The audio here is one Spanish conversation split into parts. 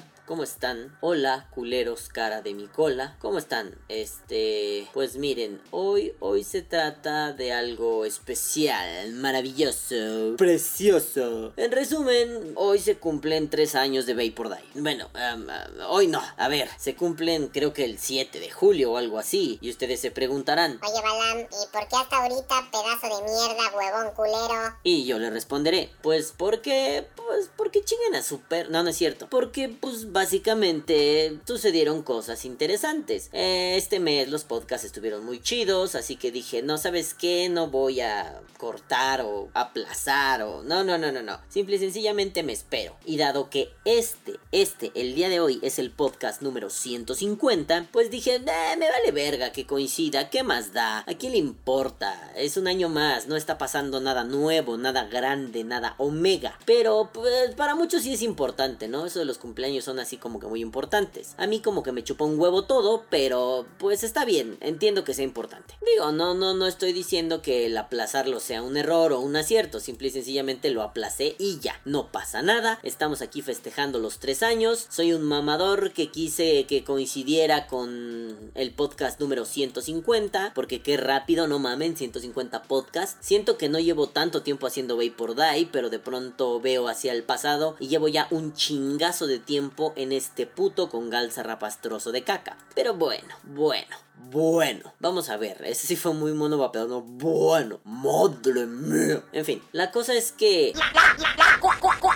puta. ¿Cómo están? Hola, culeros cara de mi cola. ¿Cómo están? Este, pues miren, hoy hoy se trata de algo especial, maravilloso, precioso. En resumen, hoy se cumplen tres años de Vapor Die. Bueno, um, uh, hoy no. A ver, se cumplen creo que el 7 de julio o algo así. Y ustedes se preguntarán. Oye, Balam, ¿y por qué hasta ahorita, pedazo de mierda, huevón culero? Y yo le responderé, pues porque, pues porque chinguen a super... No, no es cierto. Porque pues básicamente sucedieron cosas interesantes. Eh, este mes los podcasts estuvieron muy chidos, así que dije, no sabes qué, no voy a cortar o aplazar o... No, no, no, no, no. Simple y sencillamente me espero. Y dado que este, este, el día de hoy es el podcast número 150, pues dije, me vale verga que coincida, ¿qué más da? ¿A quién le importa? Es un año más, no está pasando nada nuevo, nada grande, nada omega. Pero pues, para muchos sí es importante, ¿no? Eso de los cumpleaños son así como que muy importantes. A mí como que me chupa un huevo todo, pero pues está bien, entiendo que sea importante. Digo, no, no, no estoy diciendo que el aplazarlo sea un error o un acierto, simple y sencillamente lo aplacé y ya, no pasa nada. Estamos aquí festejando los tres años. Soy un mamador que quise que coincidiera con el podcast número 150, porque qué rápido, no mamen, 150 podcasts. Siento que no llevo tanto tiempo haciendo Vapor Die, pero de pronto veo hacia el pasado y llevo ya un chingazo de tiempo en este puto con rapastroso de caca. Pero bueno, bueno, bueno, vamos a ver, ese sí fue muy mono vapeador, bueno, madre mía. En fin, la cosa es que...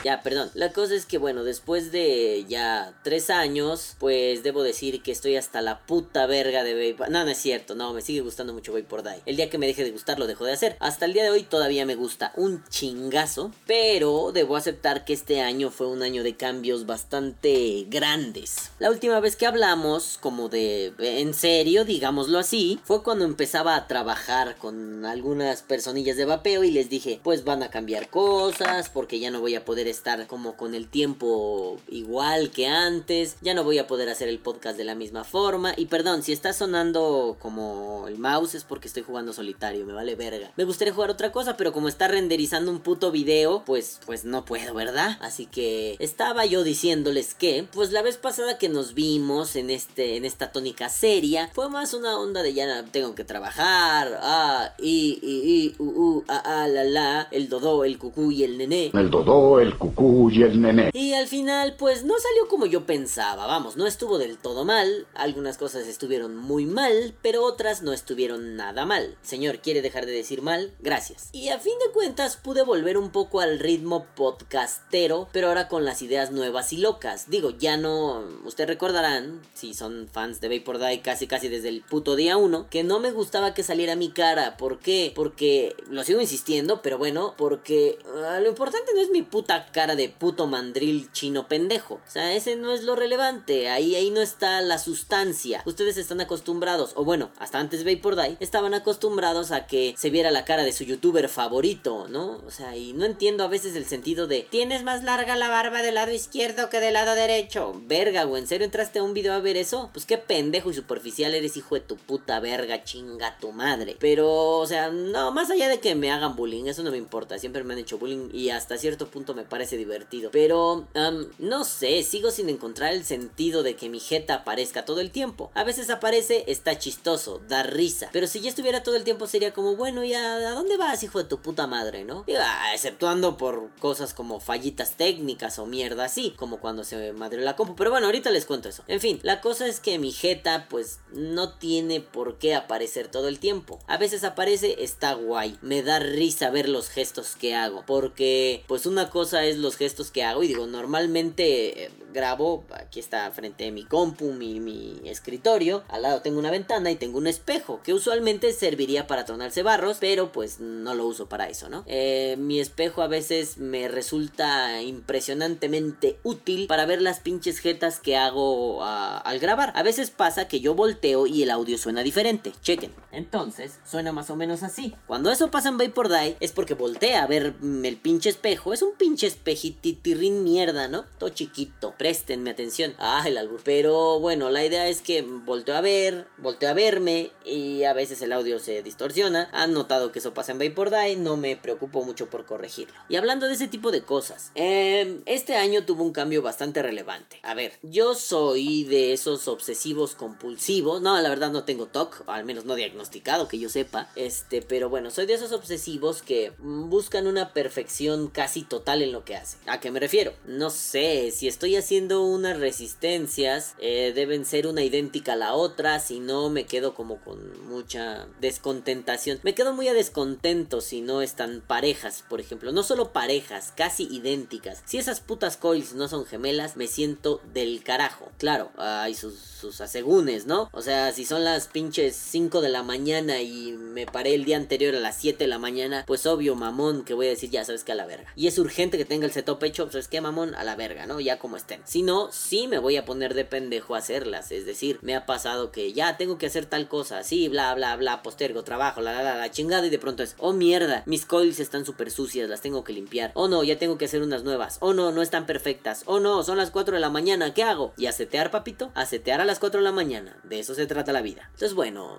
Ya, perdón, la cosa es que bueno, después de ya tres años, pues debo decir que estoy hasta la puta verga de Vape... No, no es cierto, no, me sigue gustando mucho Vapor Die. El día que me deje de gustar lo dejo de hacer. Hasta el día de hoy todavía me gusta un chingazo, pero debo aceptar que este año fue un año de cambios bastante grandes. La última vez que hablamos, como de... En serio, digámoslo así, fue cuando empezaba a trabajar con algunas personillas de vapeo y les dije, pues van a cambiar cosas, porque ya no voy a poder estar como con el tiempo igual que antes, ya no voy a poder hacer el podcast de la misma forma, y perdón, si está sonando como el mouse es porque estoy jugando solitario, me vale verga. Me gustaría jugar otra cosa, pero como está renderizando un puto video, pues, pues no puedo, ¿verdad? Así que estaba yo diciéndoles que, pues la vez pasada que nos vimos en este, en esta tónica seria, fue más una onda de ya tengo que trabajar, ah, y, y, y, u, u, a, a, la, la, el dodó, el cucú y el nené. El dodó, el cucú y el nené. Y al final, pues no salió como yo pensaba, vamos, no estuvo del todo mal, algunas cosas estuvieron muy mal, pero otras no estuvieron nada mal. Señor, ¿quiere dejar de decir mal? Gracias. Y a fin de cuentas pude volver un poco al ritmo podcastero, pero ahora con las ideas nuevas y locas. Digo, ya no, ustedes recordarán, si son fans de Vapor Die casi casi desde el puto día 1, que no me gustaba que saliera mi cara. ¿Por qué? Porque, lo sigo insistiendo, pero bueno, porque uh, lo importante no es mi puta cara de puto mandril chino pendejo. O sea, ese no es lo relevante. Ahí, ahí no está la sustancia. Ustedes están acostumbrados, o bueno, hasta antes Vapor Die, estaban acostumbrados a que se viera la cara de su youtuber favorito, ¿no? O sea, y no entiendo a veces el sentido de, tienes más larga la barba del lado izquierdo que del lado derecho. Verga, güey, ¿en serio entraste a un video a ver eso? Pues qué pendejo y superficial eres, hijo de tu puta verga, chinga tu madre. Pero, o sea, no, más allá de que me hagan bullying, eso no me importa. Siempre me han hecho bullying y hasta cierto punto me parece divertido. Pero, um, no sé, sigo sin encontrar el sentido de que mi jeta aparezca todo el tiempo. A veces aparece, está chistoso, da risa. Pero si ya estuviera todo el tiempo sería como, bueno, ¿y a, dónde vas, hijo de tu puta madre, no? Ah, exceptuando por cosas como fallitas técnicas o mierda así, como cuando se madre la compu. Pero bueno, ahorita les cuento eso. En fin, la cosa es que mi jeta, pues, no tiene por qué aparecer todo el tiempo. A veces aparece, está guay. Me da risa ver los gestos que hago. Porque, pues una cosa es los gestos que hago. Y digo, normalmente eh, grabo, aquí está frente a mi compu, mi, mi, escritorio. Al lado tengo una ventana y tengo un espejo. Que usualmente serviría para tronarse barros. Pero pues no lo uso para eso, ¿no? Eh, mi espejo a veces me resulta impresionantemente útil para ver las pinches jetas que hago uh, al grabar. A veces pasa que yo volteo y el audio suena diferente. Chequen. Entonces, suena más o menos así. Cuando eso pasa en Vapor Die, es porque voltea a ver el pinche espejo. Es un pinche espejititirrin mierda, ¿no? Todo chiquito. Préstenme atención. Ah, el albur. Pero bueno, la idea es que volteo a ver, volteo a verme y a veces el audio se distorsiona. Han notado que eso pasa en Vapor Die, no me preocupo mucho por corregirlo. Y hablando de ese tipo de cosas, em, este año tuvo un cambio bastante relevante. A ver, yo soy de esos obsesivos compulsivos. No, la verdad no tengo TOC, al menos no diagnosticado que yo sepa. Este, pero bueno, soy de esos obsesivos que buscan una perfección casi total en lo que hacen. ¿A qué me refiero? No sé, si estoy haciendo unas resistencias, eh, deben ser una idéntica a la otra, si no me quedo como con mucha descontentación. Me quedo muy a descontento si no están parejas, por ejemplo. No solo parejas, casi idénticas. Si esas putas coils no son gemelas, me siento del carajo. Claro, hay sus, sus asegúnes, ¿no? O sea, si son las pinches 5 de la mañana y me paré el día anterior a las 7 de la mañana, pues obvio, mamón, que voy a decir, ya sabes que a la verga. Y es urgente que tenga el setup hecho, pues es que mamón, a la verga, ¿no? Ya como estén. Si no, sí me voy a poner de pendejo a hacerlas. Es decir, me ha pasado que ya tengo que hacer tal cosa, sí, bla, bla, bla, postergo, trabajo, la, la, la, la chingada, y de pronto es, oh mierda, mis coils están súper sucias, las tengo que limpiar. Oh no, ya tengo que hacer unas nuevas. Oh no, no están perfectas. Oh no, son las 4 de la mañana, ¿qué hago? Y a papito, a a las 4 de la mañana. De eso se trata la vida. Entonces, bueno,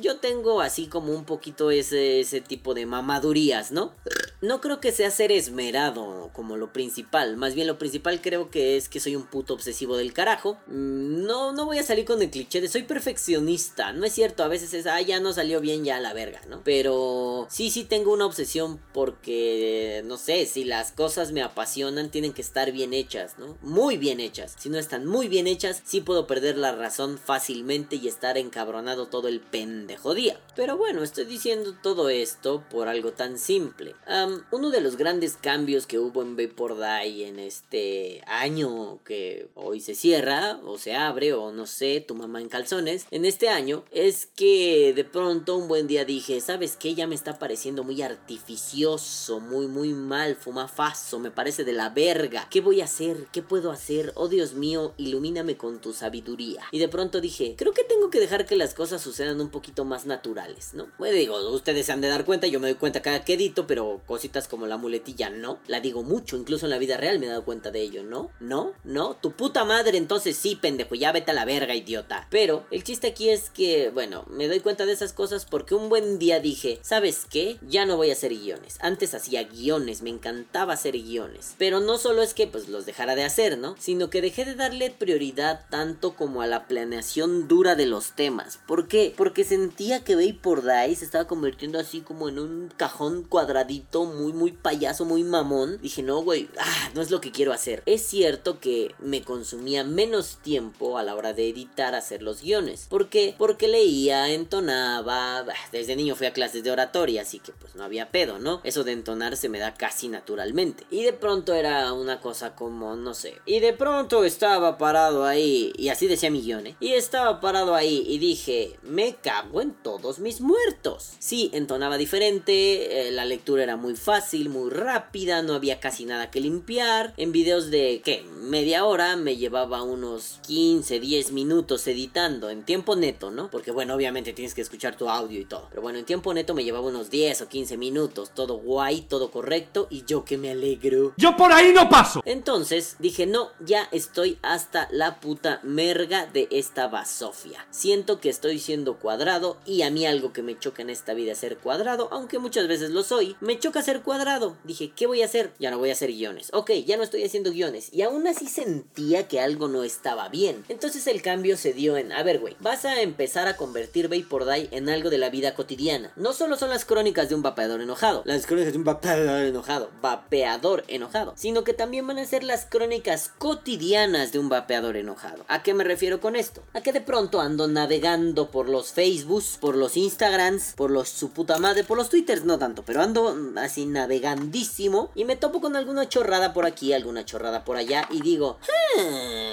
yo tengo así como un poquito ese, ese tipo de mamadurías, ¿no? No creo que sea ser esmerado como lo principal. Más bien lo principal creo que es que soy un puto obsesivo del carajo. Mm, No, no voy a salir con el cliché de soy perfeccionista. No es cierto, a veces es, ah, ya no salió bien, ya la verga, ¿no? Pero sí, sí tengo una obsesión porque, no sé, si las cosas me apasionan, tienen que estar bien hechas, ¿no? Muy bien hechas. Si no están muy bien hechas, sí puedo perder la razón fácilmente y estar encabronado todo el pendejo día. Pero bueno, estoy diciendo todo esto por algo tan simple. Uno de los grandes cambios que hubo en Vapor Die en este año que hoy se cierra o se abre o no sé, tu mamá en calzones, en este año es que de pronto un buen día dije, ¿sabes qué? Ya me está pareciendo muy artificioso, muy muy mal, fumafazo, me parece de la verga. ¿Qué voy a hacer? ¿Qué puedo hacer? Oh Dios mío, ilumíname con tu sabiduría. Y de pronto dije, creo que tengo que dejar que las cosas sucedan un poquito más naturales, ¿no? Bueno, digo, ustedes se han de dar cuenta, yo me doy cuenta cada que edito, pero cositas como la muletilla no. La digo mucho, incluso en la vida real me he dado cuenta de ello, ¿no? ¿No? ¿No? Tu puta madre, entonces sí, pendejo, ya vete a la verga, idiota. Pero el chiste aquí es que, bueno, me doy cuenta de esas cosas porque un buen día dije, ¿sabes qué? Ya no voy a hacer guiones. Antes hacía guiones, me encantaba hacer guiones. Pero no solo es que pues los dejara de hacer, ¿no? Sino que dejé de darle prioridad tanto como a la planeación dura de los temas. ¿Por qué? Porque sentía que Vapor Die se estaba convirtiendo así como en un cajón cuadradito muy muy payaso, muy mamón. Dije, no, güey, ah, no es lo que quiero hacer. Es cierto que me consumía menos tiempo a la hora de editar, hacer los guiones. ¿Por qué? Porque leía, entonaba. Desde niño fui a clases de oratoria, así que pues no había pedo, ¿no? Eso de entonar se me da casi naturalmente. Y de pronto era una cosa como, no sé. Y de pronto estaba parado ahí, y así decía mi guion, ¿eh? Y estaba parado ahí y dije, me cago en todos mis muertos. Sí, entonaba diferente, eh, la lectura era muy fácil, muy rápida, no había casi nada que limpiar. En videos de, ¿qué? Media hora me llevaba unos 15, 10 minutos editando, en tiempo neto, ¿no? Porque bueno, obviamente tienes que escuchar tu audio y todo. Pero bueno, en tiempo neto me llevaba unos 10 o 15 minutos, todo guay, todo correcto, y yo que me alegro. Yo por ahí no paso. Entonces dije, no, ya estoy hasta la puta merga de esta basofia. Siento que estoy siendo cuadrado y a mí algo que me choca en esta vida es ser cuadrado, aunque muchas veces lo soy, me choca ser cuadrado. Dije, ¿qué voy a hacer? Ya no voy a hacer guiones. Ok, ya no estoy haciendo guiones. Y aún así sentía que algo no estaba bien. Entonces el cambio se dio en, a ver, güey, vas a empezar a convertir Vapor Die en algo de la vida cotidiana. No solo son las crónicas de un vapeador enojado, las crónicas de un vapeador enojado, vapeador enojado, sino que también van a ser las crónicas cotidianas de un vapeador enojado. ¿A qué me refiero con esto? A que de pronto ando navegando por los Facebooks, por los Instagrams, por los su puta madre, por los Twitters no tanto, pero ando así navegandísimo y me topo con alguna chorrada por aquí, alguna chorrada por allá y digo, "Hmm,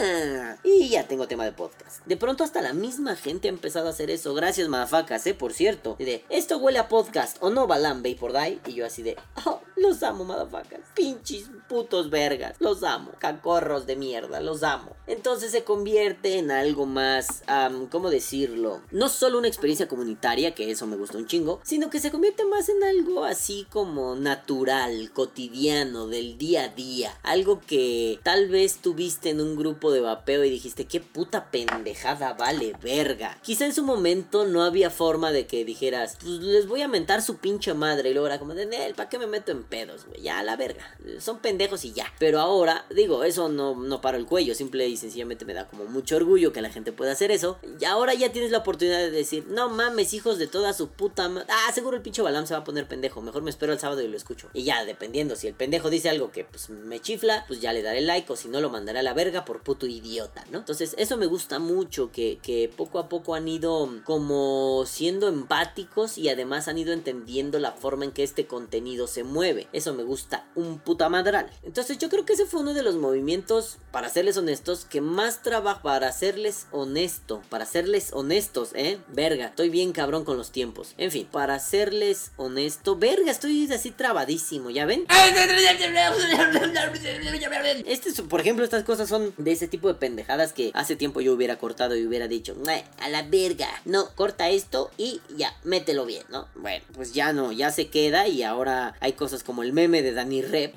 Ah, y ya tengo tema de podcast. De pronto hasta la misma gente ha empezado a hacer eso. Gracias, madafacas, eh, por cierto. Y de, esto huele a podcast o no, Balam, por Die. Y yo así de, oh, los amo, madafacas. Pinches putos vergas. Los amo. Cacorros de mierda, los amo. Entonces se convierte en algo más, ¿cómo decirlo? No solo una experiencia comunitaria, que eso me gusta un chingo, sino que se convierte más en algo así como natural, cotidiano, del día a día. Algo que tal vez tuviste en un grupo de vapeo y dijiste, qué puta pendejada vale, verga. Quizá en su momento no había forma de que dijeras, pues les voy a mentar su pinche madre. Y luego era como de, Nel, ¿para qué me meto en pedos, güey? Ya, la verga. Son pendejos y ya. Pero ahora, digo, eso no, no paro el cuello. Simple y sencillamente me da como mucho orgullo que la gente pueda hacer eso. Y ahora ya tienes la oportunidad de decir, no mames, hijos de toda su puta madre. Ah, seguro el pinche Balam se va a poner pendejo. Mejor me espero el sábado y lo escucho. Y ya, dependiendo, si el pendejo dice algo que pues me chifla, pues ya le daré like. O si no, lo mandaré a la verga por puto idiota, ¿no? Entonces, eso me gusta mucho. Que, que poco a poco han ido como siendo empáticos y además han ido entendiendo la forma en que este contenido se mueve. Eso me gusta un puta madral. Entonces, yo creo que ese fue uno de los movimientos, para serles honestos, que más trabajo para serles honesto, para serles honestos, ¿eh? Verga, estoy bien cabrón con los tiempos. En fin, para serles honesto, verga, estoy así trabadísimo, ¿ya ven? Este, por ejemplo, estas cosas son de ese tipo de pendejadas que hace tiempo yo hubiera cortado y hubiera dicho, a la verga, no, corta esto y ya, mételo bien, ¿no? Bueno, pues ya no, ya se queda y ahora hay cosas como el meme de Danny Rep.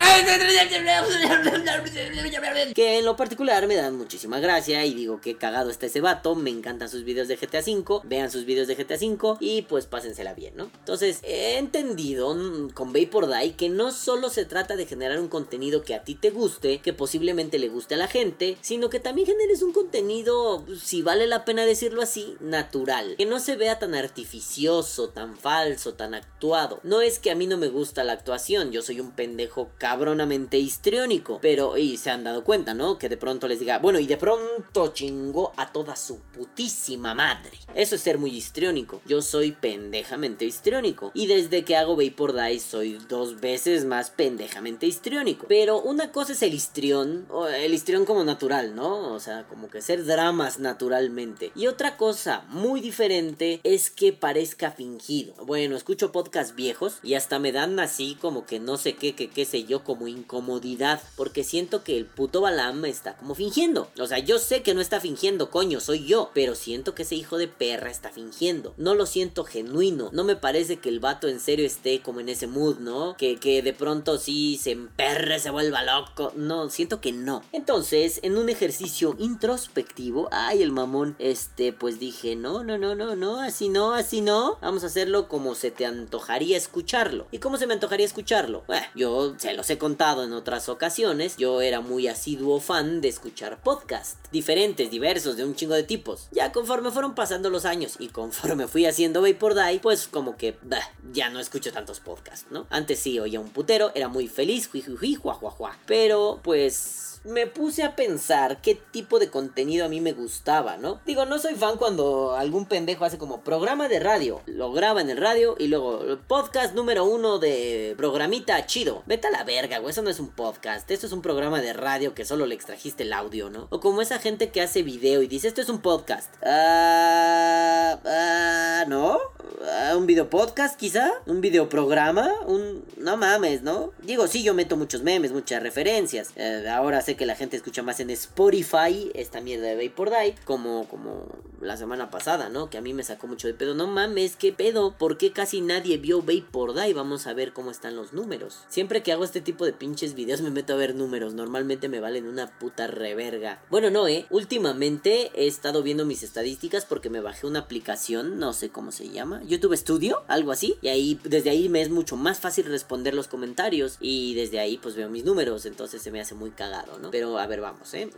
que en lo particular me dan muchísima gracia y digo que cagado está ese vato, me encantan sus videos de GTA V, vean sus videos de GTA V y pues pásensela bien, ¿no? Entonces, he entendido con Vapor Die que no solo se trata de generar un contenido que a ti te guste, que posiblemente le guste a la gente, sino que también generes un contenido, si vale la pena decirlo así, natural, que no se vea tan artificioso, tan falso, tan actuado. No es que a mí no me gusta la actuación, yo soy un pendejo cabronamente histriónico, pero y se han dado cuenta, ¿no? Que de pronto les diga, bueno, y de pronto chingó a toda su putísima madre. Eso es ser muy histriónico. Yo soy pendejamente histriónico. Y desde que hago Vapor Die soy dos veces más pendejamente histriónico. Pero una cosa es el histrión, el histrión como natural, ¿no? O sea, como que ser dramas naturalmente. Y otra cosa muy diferente es que parezca fingido. Bueno, escucho podcasts viejos y hasta me dan así como que no sé qué, que qué sé yo, como incomodidad. Porque siento que el puto Balam está como fingiendo. O sea, yo sé que no está fingiendo, coño, soy yo. Pero siento que ese hijo de perra está fingiendo. No lo siento genuino. No me parece que el vato en serio esté como en ese mood, ¿no? Que, que de pronto sí se emperre, se vuelva loco. No, siento que no. Entonces, en un ejercicio introspectivo, ay, el mamón, este, pues dije, no, no, no, no, no, así no, así no. Vamos a hacerlo como se te antojaría escucharlo. ¿Y cómo se me antojaría escucharlo? Bueno, yo se los he contado en otras ocasiones. Yo era muy asiduo fan de escuchar podcasts diferentes, diversos, de un chingo de tipos. Ya conforme fueron pasando los años y conforme fui haciendo Vapor Die, pues como que ya no escucho tantos podcasts, ¿no? Antes sí oía un putero, era muy feliz, jui, Pero pues me puse a pensar qué tipo de contenido a mí me gustaba, ¿no? Digo, no soy fan cuando algún pendejo hace como programa de radio, lo graba en el radio y luego podcast número uno de programita chido. Vete a la verga, güey, eso no es un podcast, esto es un programa de radio que solo le extrajiste el audio, ¿no? O como esa gente que hace video y dice, esto es un podcast. Ah, ah, ¿no? Ah, ¿Un video podcast quizá? ¿Un video programa? Un... No mames, ¿no? Digo, sí, yo meto muchos memes, muchas referencias. Eh, ahora sé que la gente escucha más en Spotify esta mierda de Vapor Die, como, como la semana pasada, ¿no? Que a mí me sacó mucho de pedo. No mames, ¿qué pedo? ¿Por qué casi nadie vio Vapor Die? Vamos a ver cómo están los números. Siempre que hago este tipo de pinches videos me meto a ver números. Normalmente me valen una puta reverga. Bueno, no, ¿eh? Últimamente he estado viendo mis estadísticas porque me bajé una aplicación, no sé cómo se llama, YouTube Studio, algo así. Y ahí, desde ahí me es mucho más fácil responder los comentarios. Y desde ahí pues veo mis números. Entonces se me hace muy cagado, ¿no? Pero a ver, vamos, ¿eh?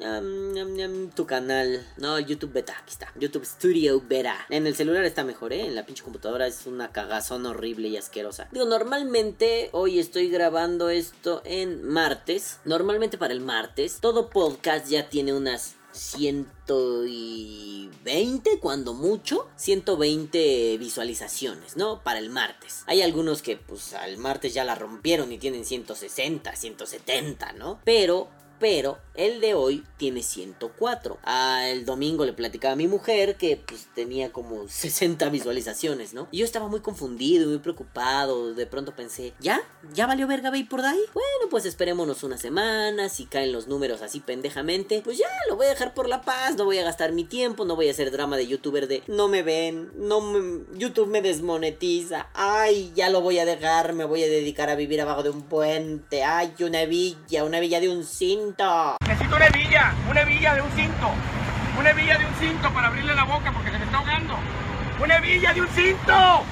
tu canal. No, YouTube Beta. Aquí está. YouTube Studio Beta. En el celular está mejor, ¿eh? En la pinche computadora es una cagazón horrible y asquerosa. Digo, normalmente hoy estoy grabando esto en martes. Normalmente para el martes. Todo podcast ya tiene unas 120 cuando mucho 120 visualizaciones no para el martes hay algunos que pues al martes ya la rompieron y tienen 160 170 no pero pero el de hoy tiene 104. Ah, el domingo le platicaba a mi mujer que pues tenía como 60 visualizaciones, ¿no? Y yo estaba muy confundido, y muy preocupado, de pronto pensé, ¿ya? ¿Ya valió verga por ahí? Bueno, pues esperémonos una semana, si caen los números así pendejamente, pues ya lo voy a dejar por la paz, no voy a gastar mi tiempo, no voy a hacer drama de youtuber de no me ven, no me, YouTube me desmonetiza, ay, ya lo voy a dejar, me voy a dedicar a vivir abajo de un puente, ay, una villa, una villa de un cinto. Necesito una hebilla, una hebilla de un cinto. Una hebilla de un cinto para abrirle la boca porque se me está ahogando. ¡Una hebilla de un cinto!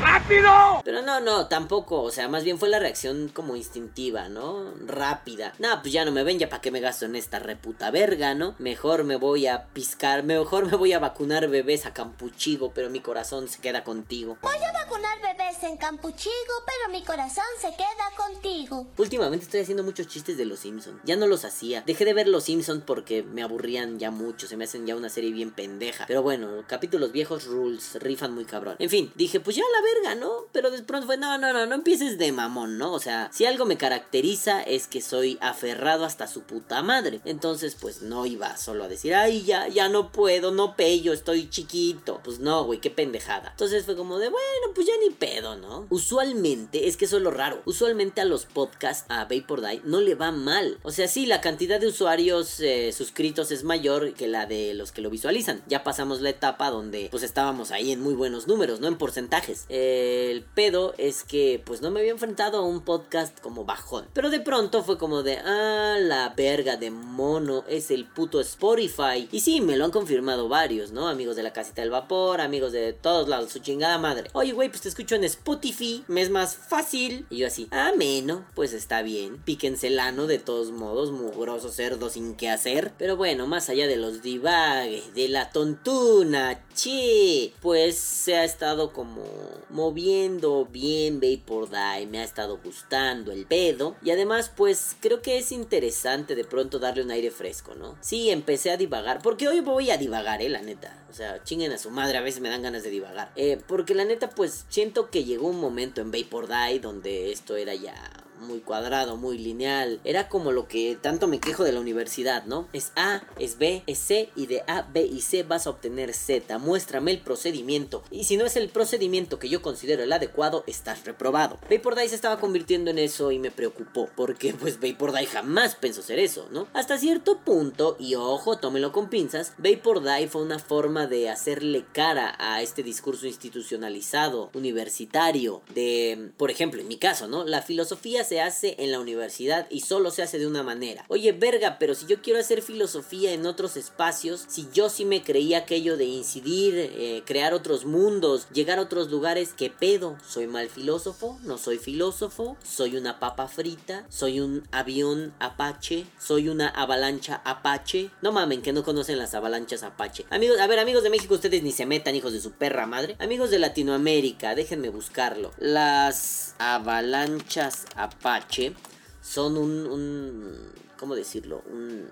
¡Rápido! Pero no, no, tampoco. O sea, más bien fue la reacción como instintiva, ¿no? Rápida. No, pues ya no me ven, ya para qué me gasto en esta reputa verga, ¿no? Mejor me voy a piscar, mejor me voy a vacunar bebés a Campuchigo, pero mi corazón se queda contigo. Voy a vacunar bebés en Campuchigo, pero mi corazón se queda contigo. Últimamente estoy haciendo muchos chistes de los Simpsons. Ya no los hacía. Dejé de ver los Simpsons porque me aburrían ya mucho. Se me hacen ya una serie bien pendeja. Pero bueno, capítulos viejos rules, rifan muy cabrón. En fin, dije, pues ya la verga. Pero de pronto fue, no, no, no, no empieces de mamón, ¿no? O sea, si algo me caracteriza es que soy aferrado hasta su puta madre. Entonces, pues no iba solo a decir, ay, ya, ya no puedo, no pello, estoy chiquito. Pues no, güey, qué pendejada. Entonces fue como de, bueno, pues ya ni pedo, ¿no? Usualmente, es que eso es lo raro. Usualmente a los podcasts, a Vapor Die, no le va mal. O sea, sí, la cantidad de usuarios eh, suscritos es mayor que la de los que lo visualizan. Ya pasamos la etapa donde, pues estábamos ahí en muy buenos números, ¿no? En porcentajes el pedo es que pues no me había enfrentado a un podcast como bajón. Pero de pronto fue como de, ah, la verga de mono es el puto Spotify. Y sí, me lo han confirmado varios, ¿no? Amigos de la casita del vapor, amigos de todos lados, su chingada madre. Oye, güey, pues te escucho en Spotify, me es más fácil. Y yo así, ah, menos, pues está bien. Píquense el ano de todos modos, mugroso cerdo sin qué hacer. Pero bueno, más allá de los divagues, de la tontuna, che, pues se ha estado como moviendo bien Vapor Die, me ha estado gustando el pedo. Y además, pues creo que es interesante de pronto darle un aire fresco, ¿no? Sí, empecé a divagar, porque hoy voy a divagar, eh, la neta. O sea, chinguen a su madre, a veces me dan ganas de divagar. Eh, porque la neta, pues siento que llegó un momento en Vapor Die donde esto era ya muy cuadrado, muy lineal. Era como lo que tanto me quejo de la universidad, ¿no? Es A, es B, es C y de A, B y C vas a obtener Z. Muéstrame el procedimiento. Y si no es el procedimiento que yo considero el adecuado, estás reprobado. Vapor se estaba convirtiendo en eso y me preocupó. Porque pues Vapor jamás pensó ser eso, ¿no? Hasta cierto punto, y ojo, tómelo con pinzas, Vapor fue una forma de hacerle cara a este discurso institucionalizado, universitario, de, por ejemplo, en mi caso, ¿no? La filosofía se hace en la universidad y solo se hace de una manera. Oye, verga, pero si yo quiero hacer filosofía en otros espacios, si yo sí me creía aquello de incidir, eh, crear otros mundos, llegar a otros lugares, ¿qué pedo? ¿Soy mal filósofo? ¿No soy filósofo? ¿Soy una papa frita? ¿Soy un avión apache? ¿Soy una avalancha apache? No mamen, que no conocen las avalanchas apache. Amigos, a ver, amigos de México, ustedes ni se metan, hijos de su perra madre. Amigos de Latinoamérica, déjenme buscarlo. Las avalanchas apache Apache son un, un ¿cómo decirlo? Un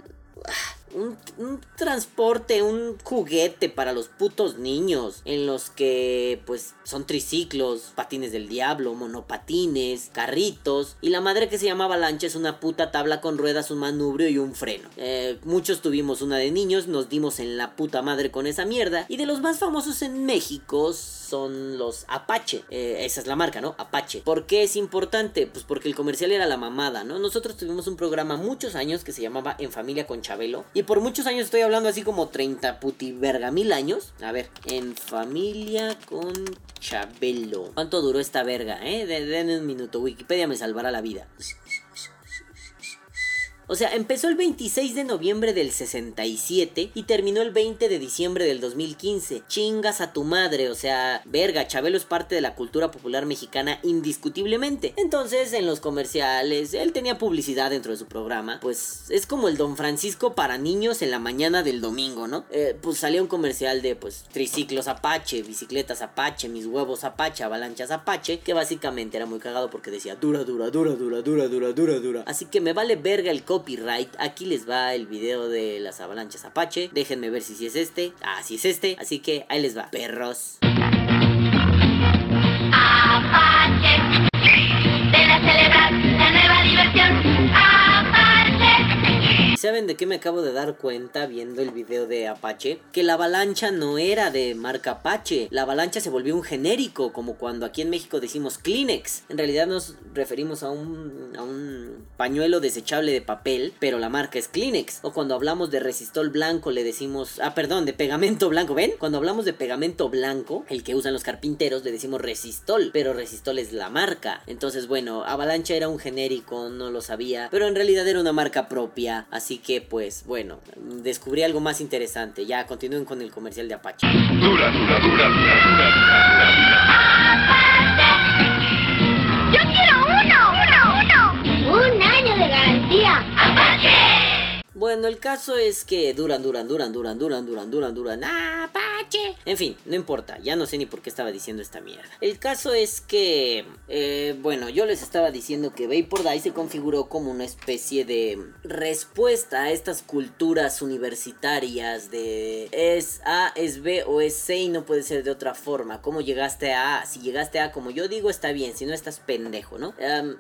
un, transporte, un juguete para los putos niños. En los que, pues, son triciclos, patines del diablo, monopatines, carritos. Y la madre que se llama avalancha es una puta tabla con ruedas, un manubrio y un freno. Eh, muchos tuvimos una de niños, nos dimos en la puta madre con esa mierda. Y de los más famosos en México son los Apache. Eh, esa es la marca, ¿no? Apache. ¿Por qué es importante? Pues porque el comercial era la mamada, ¿no? Nosotros tuvimos un programa muchos años que se llamaba En Familia con Chabelo. Por muchos años estoy hablando así como 30 puti verga mil años. A ver, En Familia con Chabelo. ¿Cuánto duró esta verga, eh? Denme un minuto. Wikipedia me salvará la vida. O sea, empezó el 26 de noviembre del 67 y terminó el 20 de diciembre del 2015. Chingas a tu madre, o sea, verga, Chabelo es parte de la cultura popular mexicana indiscutiblemente. Entonces, en los comerciales, él tenía publicidad dentro de su programa. Pues es como el Don Francisco para niños en la mañana del domingo, ¿no? Eh, pues salía un comercial de, pues, triciclos Apache, bicicletas Apache, mis huevos Apache, avalanchas Apache, que básicamente era muy cagado porque decía dura, dura, dura, dura, dura, dura, dura, dura. Así que me vale verga el copyright. Aquí les va el video de las avalanchas Apache. Déjenme ver si, si es este. Ah, si es este. Así que ahí les va. Perros. Apache. De la celebrar la nueva diversión. Saben de qué me acabo de dar cuenta viendo el video de Apache? Que la avalancha no era de marca Apache. La avalancha se volvió un genérico, como cuando aquí en México decimos Kleenex. En realidad nos referimos a un, a un pañuelo desechable de papel, pero la marca es Kleenex. O cuando hablamos de resistol blanco le decimos, ah, perdón, de pegamento blanco, ¿ven? Cuando hablamos de pegamento blanco, el que usan los carpinteros, le decimos resistol, pero resistol es la marca. Entonces, bueno, avalancha era un genérico, no lo sabía, pero en realidad era una marca propia, así que pues bueno, descubrí algo más interesante. Ya continúen con el comercial de Apache. Dura, dura, dura, dura, dura, ¡Yo quiero uno! ¡Uno, uno! ¡Un año de garantía! Bueno, el caso es que duran, duran, duran, duran, duran, duran, duran, duran. ¡Apache! En fin, no importa, ya no sé ni por qué estaba diciendo esta mierda. El caso es que, eh, bueno, yo les estaba diciendo que Vapor Day se configuró como una especie de respuesta a estas culturas universitarias de es A, es B o es C y no puede ser de otra forma. ¿Cómo llegaste a A? Si llegaste a como yo digo, está bien, si no estás pendejo, ¿no?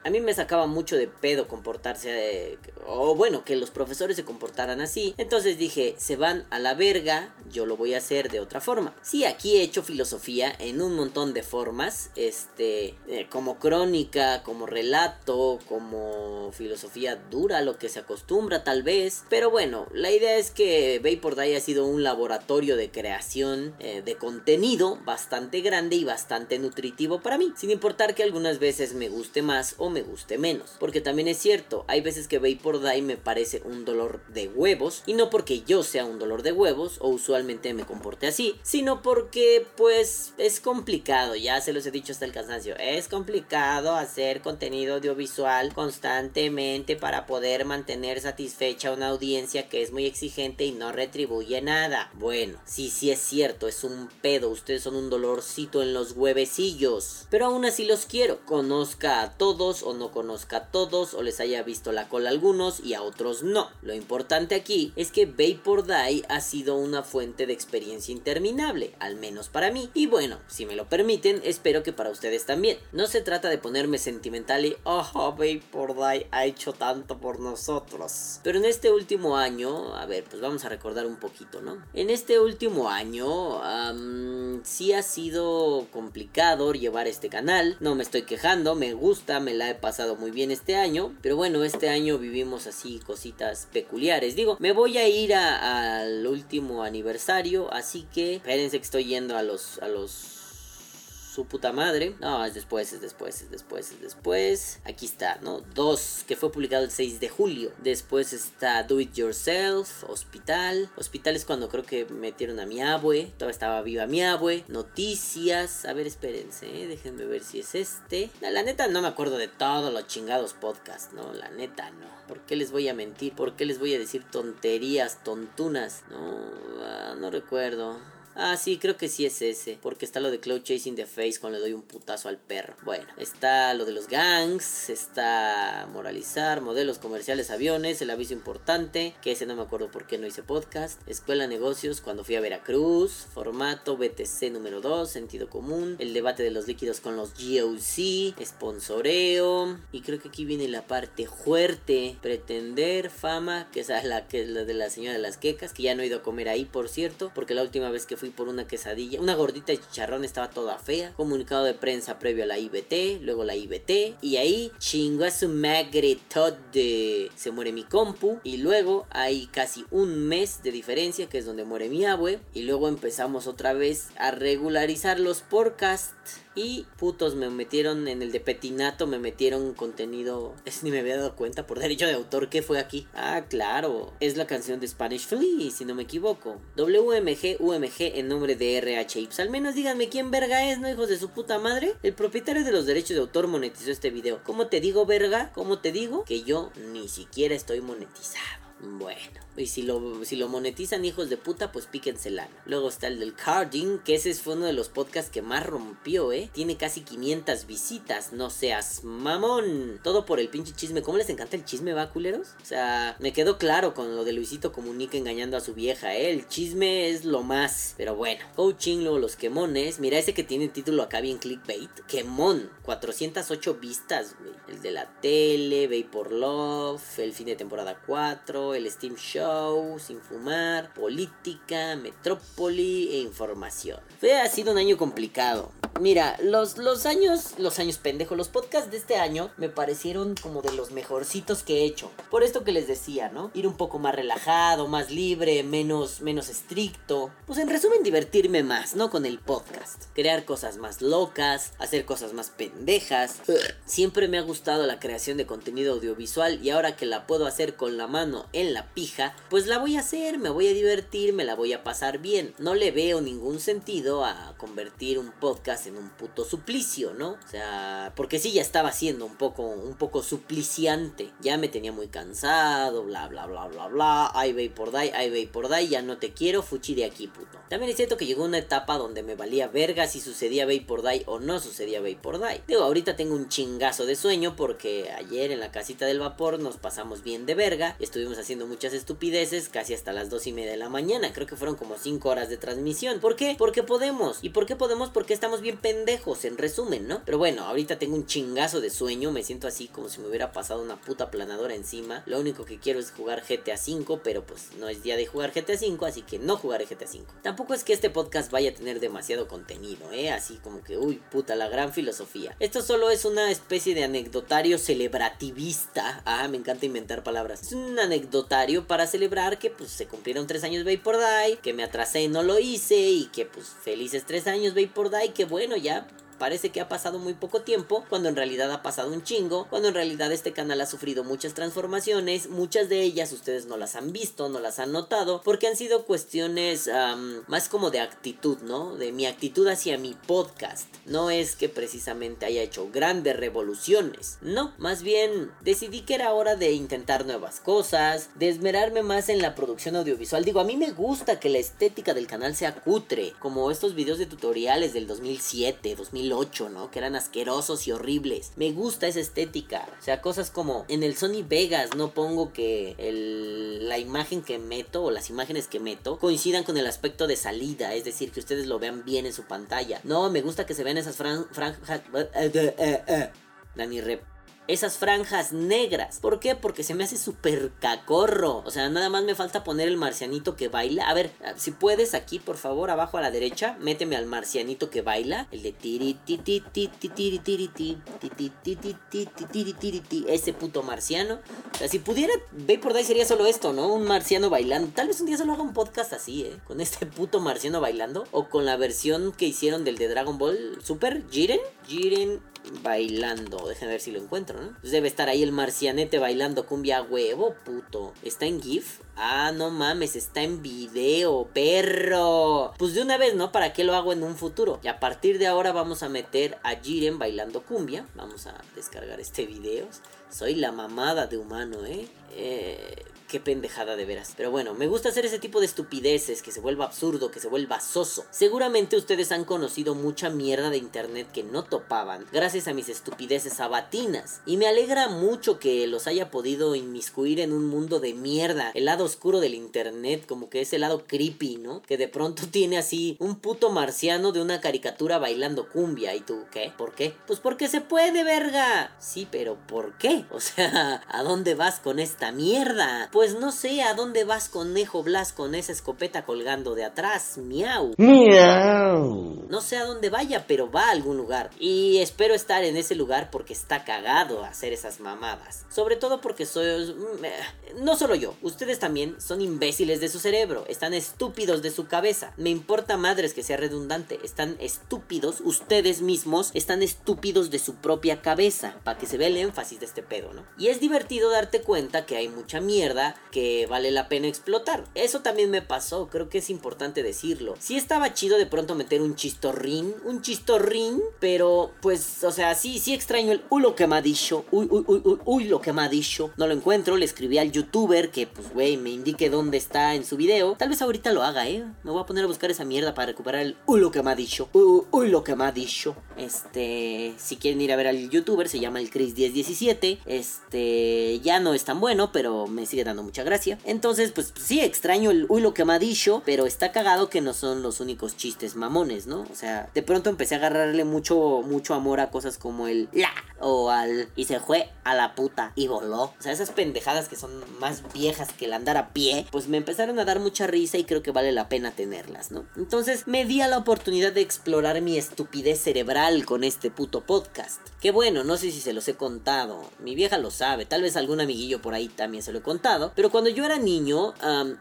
A mí me sacaba mucho de pedo comportarse, o bueno, que los profesores se comportaran así. Entonces dije, se van a la verga, yo lo voy a hacer de otra forma. Sí, aquí he hecho filosofía en un montón de formas, este, eh, como crónica, como relato, como filosofía dura, lo que se acostumbra tal vez. Pero bueno, la idea es que Vapor Day ha sido un laboratorio de creación eh, de contenido bastante grande y bastante nutritivo para mí, sin importar que algunas veces me guste más o me guste menos. Porque también es cierto, hay veces que Vapor Day me parece un dolor de huevos, y no porque yo sea un dolor de huevos o usualmente me comporte así, sino porque pues es complicado, ya se los he dicho hasta el cansancio, es complicado hacer contenido audiovisual constantemente para poder mantener satisfecha una audiencia que es muy exigente y no retribuye nada. Bueno, sí, sí es cierto, es un pedo, ustedes son un dolorcito en los huevecillos, pero aún así los quiero, conozca a todos o no conozca a todos o les haya visto la cola a algunos y a otros no. Lo importante aquí es que Vapor Day ha sido una fuente de experiencia interminable, al menos para mí. Y bueno, si me lo permiten, espero que para ustedes también. No se trata de ponerme sentimental y, oh, Vapor Day ha hecho tanto por nosotros. Pero en este último año, a ver, pues vamos a recordar un poquito, ¿no? En este último año, am, sí ha sido complicado llevar este canal. No me estoy quejando, me gusta, me la he pasado muy bien este año. Pero bueno, este año vivimos así cositas peculiares. Digo, me voy a ir al último aniversario, así que espérense que estoy yendo a los a los su puta madre. No, es después, es después, es después, es después. Aquí está, ¿no? Dos, que fue publicado el 6 de julio. Después está Do It Yourself, Hospital. Hospital es cuando creo que metieron a mi abue. Todavía estaba viva mi abue. Noticias. A ver, espérense, ¿eh? déjenme ver si es este. La, la neta no me acuerdo de todos los chingados podcasts, ¿no? La neta no. ¿Por qué les voy a mentir? ¿Por qué les voy a decir tonterías, tontunas? No, ah, no recuerdo. Ah, sí, creo que sí es ese. Porque está lo de Cloud Chasing the Face cuando le doy un putazo al perro. Bueno, está lo de los gangs. Está moralizar, modelos comerciales, aviones. El aviso importante. Que ese no me acuerdo por qué no hice podcast. Escuela Negocios cuando fui a Veracruz. Formato BTC número 2. Sentido común. El debate de los líquidos con los GOC. Sponsoreo. Y creo que aquí viene la parte fuerte. Pretender fama. Que es la, que es la de la señora de las quecas. Que ya no he ido a comer ahí, por cierto. Porque la última vez que fui por una quesadilla, una gordita de chicharrón estaba toda fea. Comunicado de prensa previo a la IBT, luego la IBT. Y ahí chingó a su magre de se muere mi compu. Y luego hay casi un mes de diferencia, que es donde muere mi abue. Y luego empezamos otra vez a regularizar los podcasts. Y putos me metieron en el de Petinato, me metieron contenido. Es ni me había dado cuenta por derecho de autor que fue aquí. Ah, claro. Es la canción de Spanish Flea, si no me equivoco. WMG, UMG en nombre de RH Ips. Al menos díganme quién verga es, ¿no, hijos de su puta madre? El propietario de los derechos de autor monetizó este video. ¿Cómo te digo, verga? ¿Cómo te digo? Que yo ni siquiera estoy monetizado. Bueno, y si lo, si lo monetizan hijos de puta, pues píquense lana. Luego está el del carding, que ese fue uno de los podcasts que más rompió, ¿eh? Tiene casi 500 visitas, no seas mamón. Todo por el pinche chisme. ¿Cómo les encanta el chisme, va, culeros? O sea, me quedó claro con lo de Luisito Comunica engañando a su vieja, ¿eh? El chisme es lo más. Pero bueno, coaching, luego los quemones. Mira ese que tiene título acá bien clickbait. Quemón, 408 vistas, güey. El de la tele, Vapor Love, el fin de temporada 4. El Steam Show, Sin Fumar, Política, Metrópoli e Información. Fue, ha sido un año complicado. Mira, los, los años, los años pendejos, los podcasts de este año me parecieron como de los mejorcitos que he hecho. Por esto que les decía, ¿no? Ir un poco más relajado, más libre, menos, menos estricto. Pues en resumen, divertirme más, ¿no? Con el podcast. Crear cosas más locas, hacer cosas más pendejas. Siempre me ha gustado la creación de contenido audiovisual y ahora que la puedo hacer con la mano en la pija, pues la voy a hacer, me voy a divertir, me la voy a pasar bien. No le veo ningún sentido a convertir un podcast en un puto suplicio, ¿no? O sea, porque sí ya estaba siendo un poco, un poco supliciante. Ya me tenía muy cansado, bla, bla, bla, bla, bla. Ay, ve por dai, ay, ve por dai, ya no te quiero, fuchi de aquí, puto. También es cierto que llegó una etapa donde me valía verga si sucedía ve por dai o no sucedía ve por dai. Digo, ahorita tengo un chingazo de sueño porque ayer en la casita del vapor nos pasamos bien de verga. Estuvimos haciendo muchas estupideces casi hasta las dos y media de la mañana. Creo que fueron como 5 horas de transmisión. ¿Por qué? Porque podemos. ¿Y por qué podemos? Porque estamos bien pendejos, en resumen, ¿no? Pero bueno, ahorita tengo un chingazo de sueño. Me siento así como si me hubiera pasado una puta planadora encima. Lo único que quiero es jugar GTA V, pero pues no es día de jugar GTA V, así que no jugaré GTA V. Tampoco es que este podcast vaya a tener demasiado contenido, ¿eh? Así como que, uy, puta, la gran filosofía. Esto solo es una especie de anecdotario celebrativista. Ah, me encanta inventar palabras. Es un anecdotario para celebrar que pues se cumplieron tres años Vapor Die, que me atrasé y no lo hice y que pues felices tres años Vapor Die, que bueno, ya parece que ha pasado muy poco tiempo, cuando en realidad ha pasado un chingo, cuando en realidad este canal ha sufrido muchas transformaciones, muchas de ellas ustedes no las han visto, no las han notado, porque han sido cuestiones más como de actitud, ¿no? De mi actitud hacia mi podcast. No es que precisamente haya hecho grandes revoluciones, no, más bien decidí que era hora de intentar nuevas cosas, de esmerarme más en la producción audiovisual. Digo, a mí me gusta que la estética del canal sea cutre, como estos videos de tutoriales del 2007, 2008, ¿no? Que eran asquerosos y horribles. Me gusta esa estética. O sea, cosas como en el Sony Vegas no pongo que la imagen que meto o las imágenes que meto coincidan con el aspecto de salida. Es decir, que ustedes lo vean bien en su pantalla. No, me gusta que se vean esas fran- franjas... eh, eh, eh, eh. Dani Rep esas franjas negras. ¿Por qué? Porque se me hace súper cacorro. O sea, nada más me falta poner el marcianito que baila. A ver, si puedes aquí, por favor, abajo a la derecha, méteme al marcianito que baila. El de tiri tiri tiri tiri tiri tiri tiri Ese puto marciano. O sea, si pudiera, ve por ahí sería solo esto, ¿no? Un marciano bailando. Tal vez un día solo haga un podcast así, ¿eh? Con este puto marciano bailando. O con la versión que hicieron del de Dragon Ball Super Jiren. Jiren bailando. Déjenme ver si lo encuentro, ¿no? Pues debe estar ahí el marcianete bailando cumbia huevo, puto. ¿Está en GIF? Ah, no mames, está en video, perro. Pues de una vez, ¿no? ¿Para qué lo hago en un futuro? Y a partir de ahora vamos a meter a Jiren bailando cumbia. Vamos a descargar este video. Soy la mamada de humano, ¿eh? Eh... Qué pendejada de veras. Pero bueno, me gusta hacer ese tipo de estupideces, que se vuelva absurdo, que se vuelva soso. Seguramente ustedes han conocido mucha mierda de internet que no topaban, gracias a mis estupideces sabatinas. Y me alegra mucho que los haya podido inmiscuir en un mundo de mierda. El lado oscuro del internet, como que es el lado creepy, ¿no? Que de pronto tiene así un puto marciano de una caricatura bailando cumbia. ¿Y tú qué? ¿Por qué? Pues porque se puede, verga. Sí, pero ¿por qué? O sea, ¿a dónde vas con esta mierda? Pues no sé a dónde vas, conejo Blas, con esa escopeta colgando de atrás. Miau. No sé a dónde vaya, pero va a algún lugar. Y espero estar en ese lugar porque está cagado hacer esas mamadas. Sobre todo porque soy... mm, eh, No solo yo, ustedes también son imbéciles de su cerebro. Están estúpidos de su cabeza. Me importa madres que sea redundante. Están estúpidos, ustedes mismos están estúpidos de su propia cabeza. Para que se vea el énfasis de este pedo, ¿no? Y es divertido darte cuenta que hay mucha mierda que vale la pena explotar. Eso también me pasó, creo que es importante decirlo. Sí estaba chido de pronto meter un chistorrín, un chistorrín, pero pues, o sea, sí, sí extraño el uy lo que me ha dicho, uy, uy, uy, uy, uy lo que me ha dicho. No lo encuentro, le escribí al youtuber que pues, güey, me indique dónde está en su video. Tal vez ahorita lo haga, ¿eh? Me voy a poner a buscar esa mierda para recuperar el uy lo que me ha dicho. Uy, uy, lo que me ha dicho. Este, si quieren ir a ver al youtuber, se llama el Chris1017. Este, ya no es tan bueno, pero me sigue dando mucha gracia. Entonces, pues sí, extraño el uy lo que me ha dicho, pero está cagado que no son los únicos chistes mamones, ¿no? O sea, de pronto empecé a agarrarle mucho, mucho amor a cosas como el la o al y se fue a la puta y voló. O sea, esas pendejadas que son más viejas que el andar a pie, pues me empezaron a dar mucha risa y creo que vale la pena tenerlas, ¿no? Entonces me di a la oportunidad de explorar mi estupidez cerebral con este puto podcast. Que bueno, no sé si se los he contado, mi vieja lo sabe, tal vez algún amiguillo por ahí también se lo he contado, pero cuando yo era niño,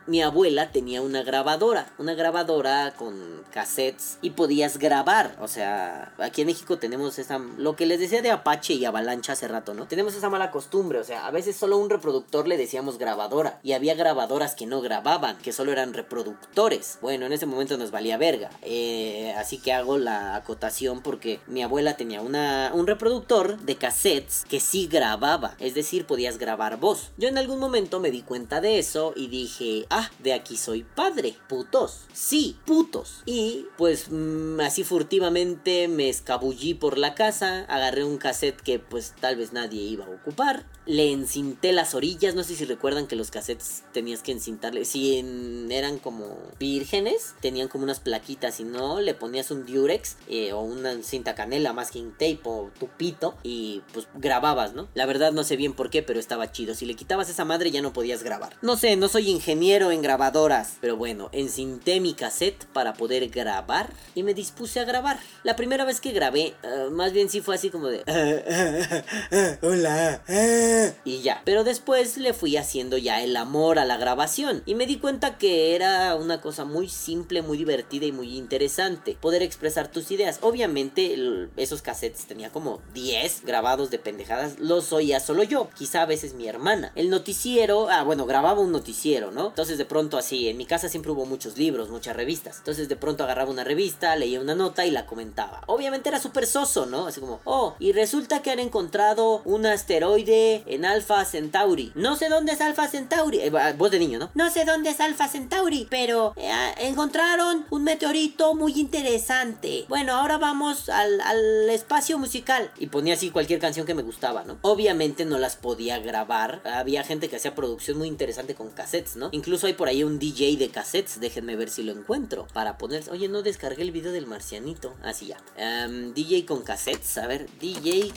mi abuela tenía una grabadora, una grabadora con cassettes y podías grabar, o sea, aquí en México tenemos esa, lo que les decía de Apache y Avalancha hace rato, ¿no? Tenemos esa mala costumbre, o sea, a veces solo un reproductor le decíamos grabadora y había grabadoras que no grababan, que solo eran reproductores. Bueno, en ese momento nos valía verga, eh, así que hago la acotación porque mi abuela tenía una, un reproductor de cassettes que sí grababa, es decir, podías grabar voz. Yo en algún momento me di cuenta de eso y dije, ah, de aquí soy padre, putos, sí, putos. Y pues mm, así furtivamente me escabullí por la casa, agarré un cassette que pues tal vez nadie iba a ocupar, le encinté las orillas, no sé si recuerdan que los cassettes tenías que encintarle, si eran como vírgenes, tenían como unas plaquitas, y no, le ponías un durex eh, o una cinta canela, masking tape o tupito y pues grababas, ¿no? Verdad no sé bien por qué, pero estaba chido. Si le quitabas esa madre ya no podías grabar. No sé, no soy ingeniero en grabadoras, pero bueno, encinté mi cassette para poder grabar y me dispuse a grabar. La primera vez que grabé, eh, más bien sí fue así como de... Hola. Y ya. Pero después le fui haciendo ya el amor a la grabación. Y me di cuenta que era una cosa muy simple, muy divertida y muy interesante. Poder expresar tus ideas. Obviamente el- esos cassettes tenía como 10 grabados de pendejadas. Los oía solo yo. Quizá a veces mi hermana. El noticiero. Ah, bueno, grababa un noticiero, ¿no? Entonces de pronto así. En mi casa siempre hubo muchos libros, muchas revistas. Entonces de pronto agarraba una revista, leía una nota y la comentaba. Obviamente era súper soso, ¿no? Así como, oh, y resulta que han encontrado un asteroide en Alpha Centauri. No sé dónde es Alpha Centauri. Eh, voz de niño, ¿no? No sé dónde es Alpha Centauri, pero eh, ah, encontraron un meteorito muy interesante. Bueno, ahora vamos al, al espacio musical. Y ponía así cualquier canción que me gustaba, ¿no? Obviamente no las podía grabar. Había gente que hacía producción muy interesante con cassettes, ¿no? Incluso hay por ahí un DJ de cassettes. Déjenme ver si lo encuentro. Para poner. Oye, no descargué el video del marcianito. Así ya. Em, DJ con cassettes. A ver, DJ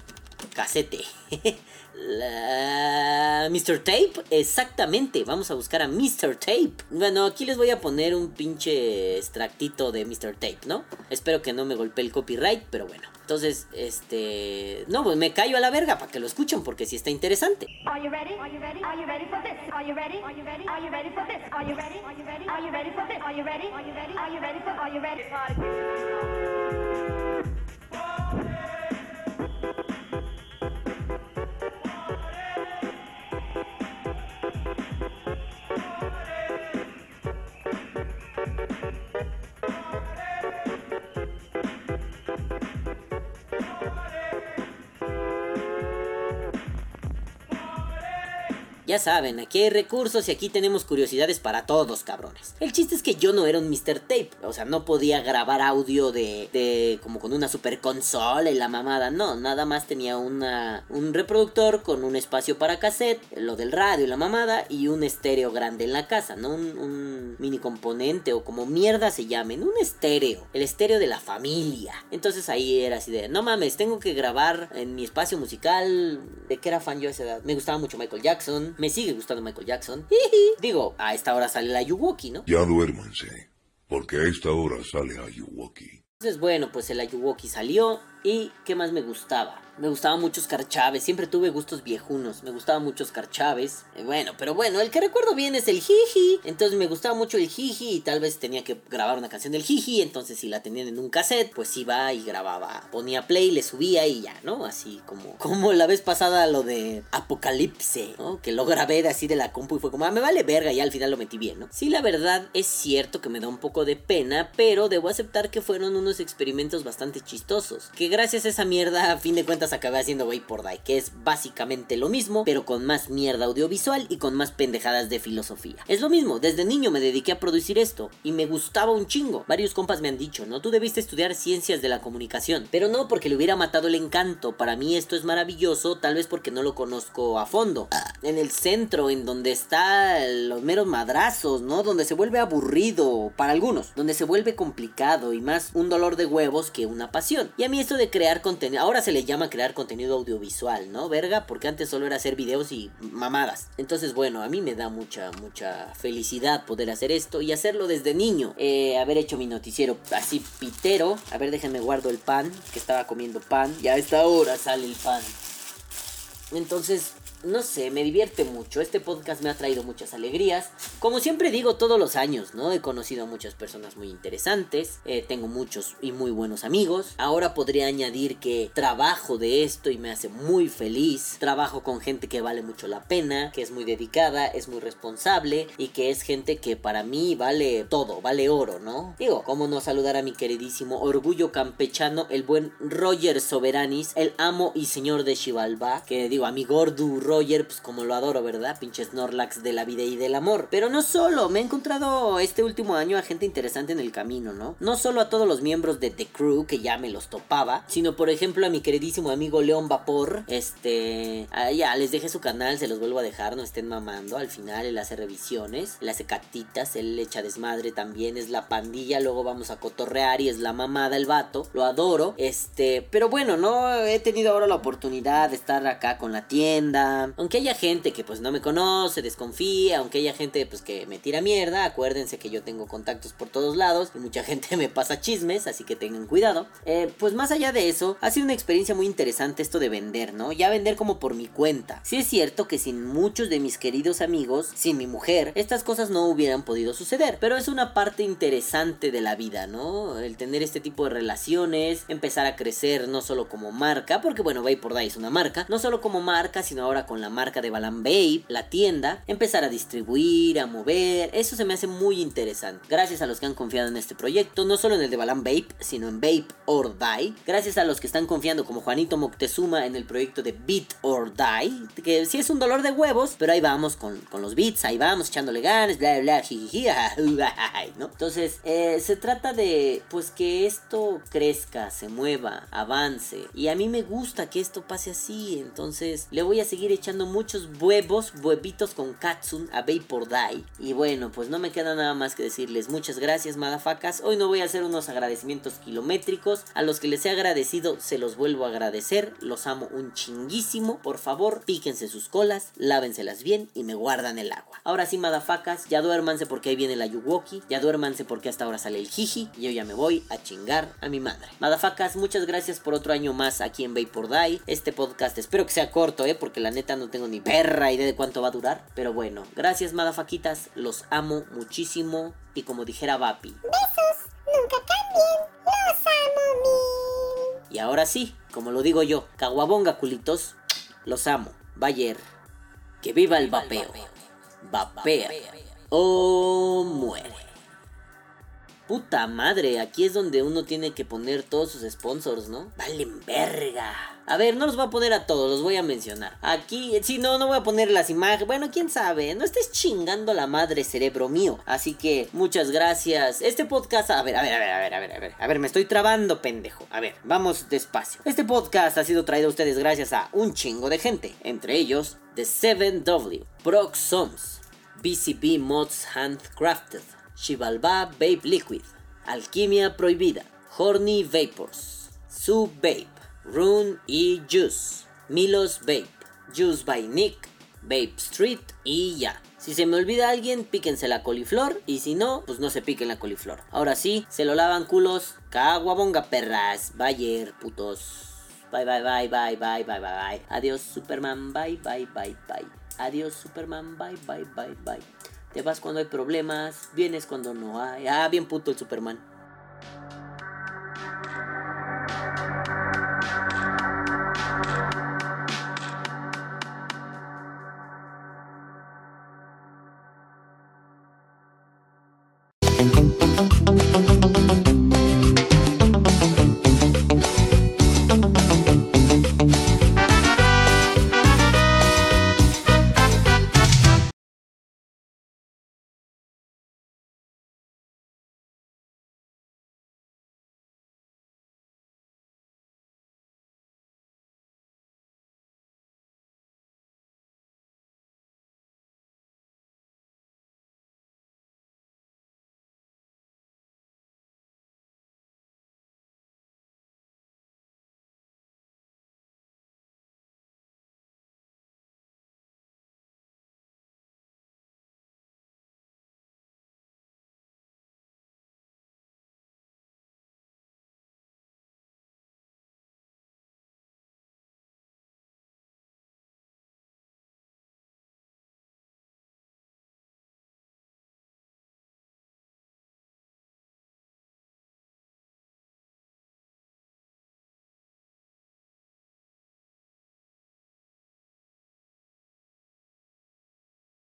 casete. La- Mr. Tape, exactamente. Vamos a buscar a Mr. Tape. Bueno, aquí les voy a poner un pinche extractito de Mr. Tape, ¿no? Espero que no me golpee el copyright, pero bueno. Entonces, este. No, pues me callo a la verga para que lo escuchen porque sí está interesante. Ya saben, aquí hay recursos y aquí tenemos curiosidades para todos, cabrones. El chiste es que yo no era un Mr. Tape, o sea, no podía grabar audio de, de como con una super consola y la mamada, no, nada más tenía una, un reproductor con un espacio para cassette, lo del radio y la mamada, y un estéreo grande en la casa, ¿no? Un, un mini componente o como mierda se llamen, un estéreo, el estéreo de la familia. Entonces ahí era así de, no mames, tengo que grabar en mi espacio musical, ¿de qué era fan yo a esa edad? Me gustaba mucho Michael Jackson, me sigue gustando Michael Jackson. Digo, a esta hora sale la Yuwoki, ¿no? Ya duérmanse, porque a esta hora sale Ayuwoki. Entonces, bueno, pues el Ayuwoki salió. ¿Y qué más me gustaba? Me gustaban muchos carchaves, siempre tuve gustos viejunos, me gustaban muchos carchaves. Eh, bueno, pero bueno, el que recuerdo bien es el jiji. Entonces me gustaba mucho el jiji y tal vez tenía que grabar una canción del jiji. Entonces si la tenían en un cassette, pues iba y grababa. Ponía play, le subía y ya, ¿no? Así como, como la vez pasada lo de Apocalipse, ¿no? Que lo grabé de así de la compu y fue como, ah, me vale verga y al final lo metí bien, ¿no? Sí, la verdad es cierto que me da un poco de pena, pero debo aceptar que fueron unos experimentos bastante chistosos. Que gracias a esa mierda, a fin de cuentas acabé haciendo por Die, que es básicamente lo mismo, pero con más mierda audiovisual y con más pendejadas de filosofía. Es lo mismo, desde niño me dediqué a producir esto y me gustaba un chingo. Varios compas me han dicho, no, tú debiste estudiar ciencias de la comunicación, pero no porque le hubiera matado el encanto. Para mí esto es maravilloso, tal vez porque no lo conozco a fondo. En el centro, en donde está los meros madrazos, ¿no? Donde se vuelve aburrido para algunos, donde se vuelve complicado y más un dolor de huevos que una pasión. Y a mí esto de crear contenido, ahora se le llama crear contenido audiovisual, ¿no? Verga, porque antes solo era hacer videos y mamadas. Entonces, bueno, a mí me da mucha, mucha felicidad poder hacer esto y hacerlo desde niño. Eh, haber hecho mi noticiero así pitero. A ver, déjenme guardo el pan, que estaba comiendo pan. Ya a esta hora sale el pan. Entonces, no sé, me divierte mucho. Este podcast me ha traído muchas alegrías. Como siempre digo todos los años, ¿no? He conocido a muchas personas muy interesantes. eh, tengo muchos y muy buenos amigos. Ahora podría añadir que trabajo de esto y me hace muy feliz. Trabajo con gente que vale mucho la pena, que es muy dedicada, es muy responsable y que es gente que para mí vale todo, vale oro, ¿no? Digo, ¿cómo no saludar a mi queridísimo orgullo campechano, el buen Roger Soberanis, el amo y señor de Xibalba? Que digo, a mi gordo Roger, pues como lo adoro, ¿verdad? Pinche Snorlax de la vida y del amor. Pero no solo, me he encontrado este último año a gente interesante en el camino, ¿no? No solo a todos los miembros de The Crew, que ya me los topaba, sino por ejemplo a mi queridísimo amigo León Vapor. Este. ah, ya, les dejé su canal, se los vuelvo a dejar, no estén mamando. Al final él hace revisiones, él hace catitas, él echa desmadre también, es la pandilla. Luego vamos a cotorrear y es la mamada el vato. Lo adoro. Este. Pero bueno, no he tenido ahora la oportunidad de estar acá con la tienda. Aunque haya gente que pues no me conoce, desconfía, aunque haya gente pues que me tira mierda, acuérdense que yo tengo contactos por todos lados y mucha gente me pasa chismes, así que tengan cuidado. Eh, pues más allá de eso, ha sido una experiencia muy interesante esto de vender, ¿no? Ya vender como por mi cuenta. Sí es cierto que sin muchos de mis queridos amigos, sin mi mujer, estas cosas no hubieran podido suceder, pero es una parte interesante de la vida, ¿no? El tener este tipo de relaciones, empezar a crecer no solo como marca, porque bueno, por Die es una marca, no solo como marca, sino ahora con la marca de Balan Babe, la tienda, empezar a distribuir, a mover, eso se me hace muy interesante. Gracias a los que han confiado en este proyecto, no solo en el de Balan Babe, sino en Babe or Die. Gracias a los que están confiando como Juanito Moctezuma en el proyecto de Beat or Die, que sí es un dolor de huevos, pero ahí vamos con, con los beats, ahí vamos echándole ganas, bla bla, jijiji, ¿no? Entonces, eh, se trata de pues que esto crezca, se mueva, avance. Y a mí me gusta que esto pase así, entonces le voy a seguir echando muchos huevos, huevitos con Katsun a Vapor Die. Y bueno, pues no me queda nada más que decirles muchas gracias, madafacas. Hoy no voy a hacer unos agradecimientos kilométricos. A los que les he agradecido, se los vuelvo a agradecer. Los amo un chinguísimo. Por favor, píquense sus colas, lávenselas bien y me guardan el agua. Ahora sí, madafacas, ya duérmanse porque ahí viene la Yuwoki. Ya duérmanse porque hasta ahora sale el Jiji. Y yo ya me voy a chingar a mi madre. Madafacas, muchas gracias por otro año más aquí en Vapor Die. Este podcast espero que sea corto, eh, porque la neta no tengo ni perra idea de cuánto va a durar. Pero bueno, gracias, madafaquitas. Los amo muchísimo. Y como dijera Vapi. Besos, nunca cambien. Los amo mil. Y ahora sí, como lo digo yo, caguabonga culitos, los amo. Bayer, que viva el vapeo. Vapea o muere. Puta madre, aquí es donde uno tiene que poner todos sus sponsors, ¿no? Valen verga. A ver, no los voy a poner a todos, los voy a mencionar. Aquí, si no, no voy a poner las imágenes. Bueno, quién sabe, no estés chingando la madre cerebro mío. Así que, muchas gracias. Este podcast, a ver, a ver, a ver, a ver, a ver, a ver. A ver, me estoy trabando, pendejo. A ver, vamos despacio. Este podcast ha sido traído a ustedes gracias a un chingo de gente. Entre ellos, The 7W, Proc Soms, BCB Mods Handcrafted, Shivalba Vape Liquid, Alquimia Prohibida, Horny Vapors, Sue Vape, Rune y Juice, Milos Vape, Juice by Nick, Vape Street y ya. Si se me olvida alguien, píquense la coliflor y si no, pues no se piquen la coliflor. Ahora sí, se lo lavan culos, caguabonga perras, Bayer, putos. Bye bye bye bye bye bye bye bye. Adiós Superman, bye bye bye bye. Adiós Superman, bye bye bye bye. Te vas cuando hay problemas, vienes cuando no hay. Ah, bien puto el Superman.